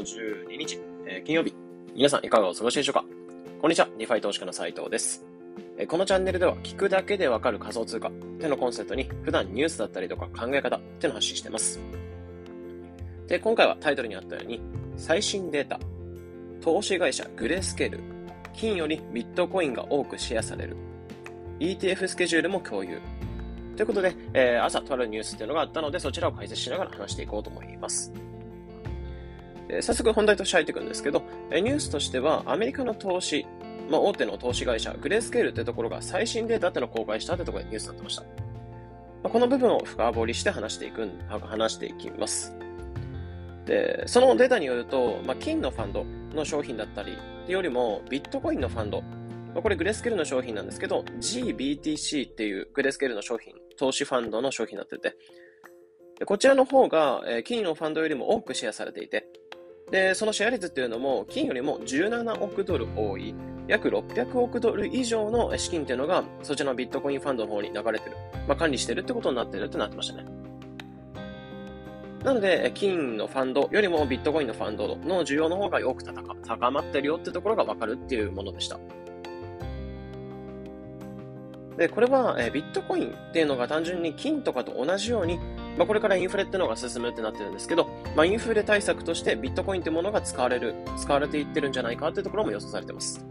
12日、えー、金曜日。皆さんいかがお過ごしでしょうか？こんにちは、 DeFi 投資家の斉藤です。えー、このチャンネルでは聞くだけでわかる仮想通貨ってのコンセプトに普段ニュースだったりとか考え方ってのを発信してます。で、今回はタイトルにあったように、最新データ、投資会社 Grayscale、金よりビットコインが多くシェアされる、ETF スケジュールも共有、ということで、えー、朝とあるニュースっていうのがあったので、そちらを解説しながら話していこうと思います。え、早速本題として入っていくんですけど、え、ニュースとしては、アメリカの投資、まあ、大手の投資会社、グレースケールってところが最新データってのを公開したってところでニュースになってました。まあ、この部分を深掘りして話していく、話していきます。で、そのデータによると、まあ、金のファンドの商品だったり、よりも、ビットコインのファンド、まこれグレースケールの商品なんですけど、GBTC っていうグレースケールの商品、投資ファンドの商品になってて、こちらの方が、え金のファンドよりも多くシェアされていて、で、そのシェア率っていうのも、金よりも17億ドル多い、約600億ドル以上の資金っていうのが、そちらのビットコインファンドの方に流れてる。まあ、管理してるってことになってるってなってましたね。なので、金のファンドよりもビットコインのファンドの需要の方が多く高まってるよってところがわかるっていうものでした。で、これは、えビットコインっていうのが単純に金とかと同じように、まあ、これからインフレってのが進むってなってるんですけど、まあ、インフレ対策としてビットコインってものが使われる、使われていってるんじゃないかっていうところも予想されてます。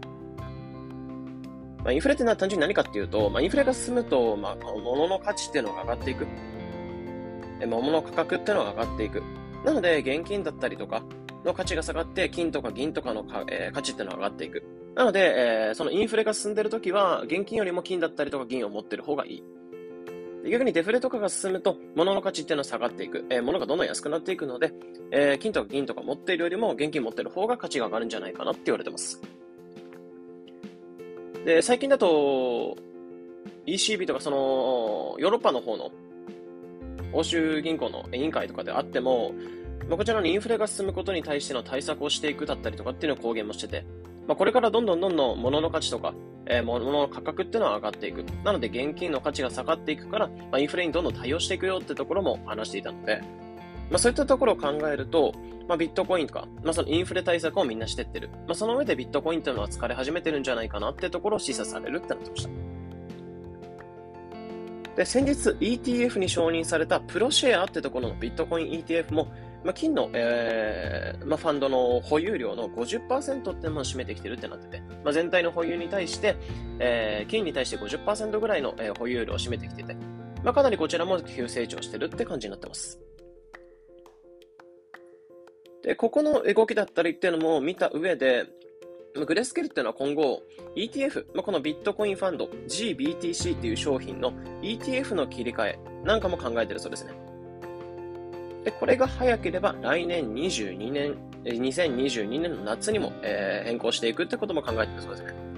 まあ、インフレってのは単純に何かっていうと、まあ、インフレが進むと、まあ、物の価値っていうのが上がっていく。物の価格っていうのが上がっていく。なので、現金だったりとかの価値が下がって、金とか銀とかのか、えー、価値っていうのが上がっていく。なので、えー、そのインフレが進んでるときは、現金よりも金だったりとか銀を持ってる方がいい。逆にデフレとかが進むと、物の価値っていうのは下がっていく。えー、物がどんどん安くなっていくので、えー、金とか銀とか持っているよりも現金持ってる方が価値が上がるんじゃないかなって言われてます。で、最近だと、ECB とかその、ヨーロッパの方の欧州銀行の委員会とかであっても、まあ、こちらのインフレが進むことに対しての対策をしていくだったりとかっていうのを公言もしてて、まあ、これからどんどんどんどん物の価値とか、え、物の価格っていうのは上がっていく。なので現金の価値が下がっていくから、まあ、インフレにどんどん対応していくよってところも話していたので、まあ、そういったところを考えると、まあ、ビットコインとか、まあ、そのインフレ対策をみんなしてってる。まあ、その上でビットコインっていうのは疲れ始めてるんじゃないかなってところを示唆されるってなってました。で、先日 ETF に承認されたプロシェアってところのビットコイン ETF もまあ、金の、えーまあ、ファンドの保有量の50%ってのを占めてきてるってなってて、まあ、全体の保有に対して、えー、金に対して50%ぐらいの、えー、保有量を占めてきてて、まあ、かなりこちらも急成長してるって感じになってます。で、ここの動きだったりっていうのも見た上で、グレスケルっていうのは今後 ETF、まあ、このビットコインファンド GBTC っていう商品の ETF の切り替えなんかも考えてるそうですね。で、これが早ければ来年22年、2022年の夏にも、えー、変更していくってことも考えてるそうですね。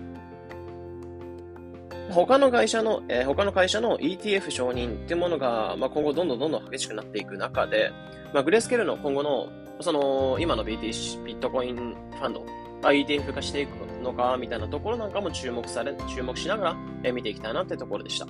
他の会社の、えー、他の会社の ETF 承認っていうものが、まあ、今後どんどんどんどん激しくなっていく中で、まあ、グレースケールの今後の、その、今の BTC、ビットコインファンドが ETF 化していくのか、みたいなところなんかも注目され、注目しながら、えー、見ていきたいなってところでした。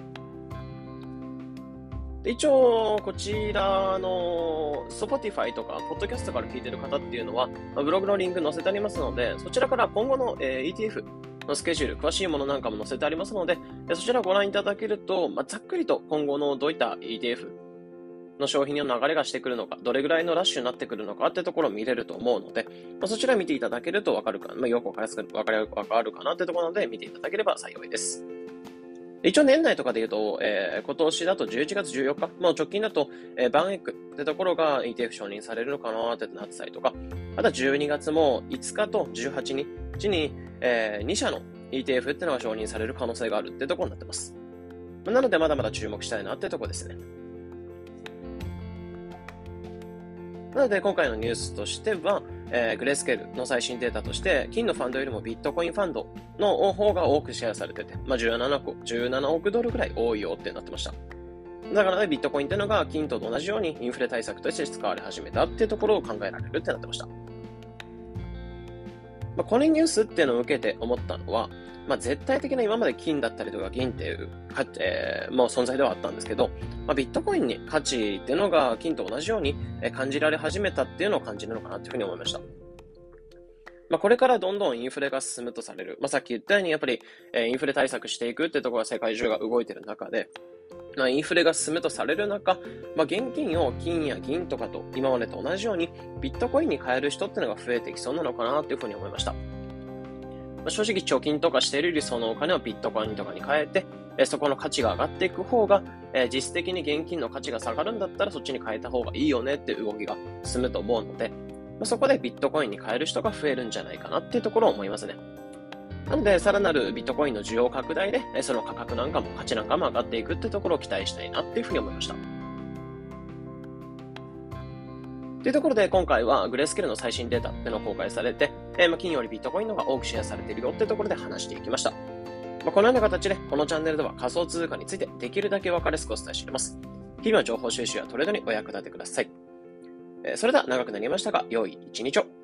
で一応、こちらの Spotify とか、ポッドキャストから聞いてる方っていうのは、ブログのリンク載せてありますので、そちらから今後の、え ETF のスケジュール、詳しいものなんかも載せてありますので、そちらをご覧いただけると、まあ、ざっくりと今後のどういった ETF の商品の流れがしてくるのか、どれぐらいのラッシュになってくるのかってところを見れると思うので、まあ、そちら見ていただけるとわかるか、まあ、よくわかりやすくわかるかなってところなので、見ていただければ幸いです。一応年内とかで言うと、えー、今年だと11月14日、まあ、直近だと、えー、バンエッグってところが ETF 承認されるのかなってなってたりとか、あとは12月も5日と18日に、えー、2社の ETF ってのが承認される可能性があるってところになってます。なのでまだまだ注目したいなってところですね。なので今回のニュースとしては、えー、グレースケールの最新データとして、金のファンドよりもビットコインファンドの方が多くシェアされてて、まあ、17, 個17億ドルぐらい多いよってなってました。だからね、ビットコインっていうのが金と同じようにインフレ対策として使われ始めたっていうところを考えられるってなってました。まあ、このニュースっていうのを受けて思ったのは、まあ、絶対的な今まで金だったりとか銀っていう、えー、もう存在ではあったんですけど、まあ、ビットコインに価値っていうのが金と同じように感じられ始めたっていうのを感じるのかなっていうふうに思いました。まあ、これからどんどんインフレが進むとされる。まあ、さっき言ったように、やっぱり、えインフレ対策していくっていうところが世界中が動いてる中で、まあ、インフレが進むとされる中、まあ、現金を金や銀とかと今までと同じようにビットコインに変える人っていうのが増えてきそうなのかなというふうに思いました。まあ、正直貯金とかしているよりそのお金をビットコインとかに変えて、えそこの価値が上がっていく方が、え実質的に現金の価値が下がるんだったらそっちに変えた方がいいよねっていう動きが進むと思うので、まそこでビットコインに変える人が増えるんじゃないかなっていうところを思いますね。なので、さらなるビットコインの需要拡大で、その価格なんかも価値なんかも上がっていくってところを期待したいなっていうふうに思いました。というところで今回はグレースケールの最新データってのを公開されて、えー、まあ金よりビットコインの方が多くシェアされているよってところで話していきました。まあ、このような形でこのチャンネルでは仮想通貨についてできるだけ分かりやすくお伝えしています。日々の情報収集やトレードにお役立てください。えー、それでは長くなりましたが、良い一日を。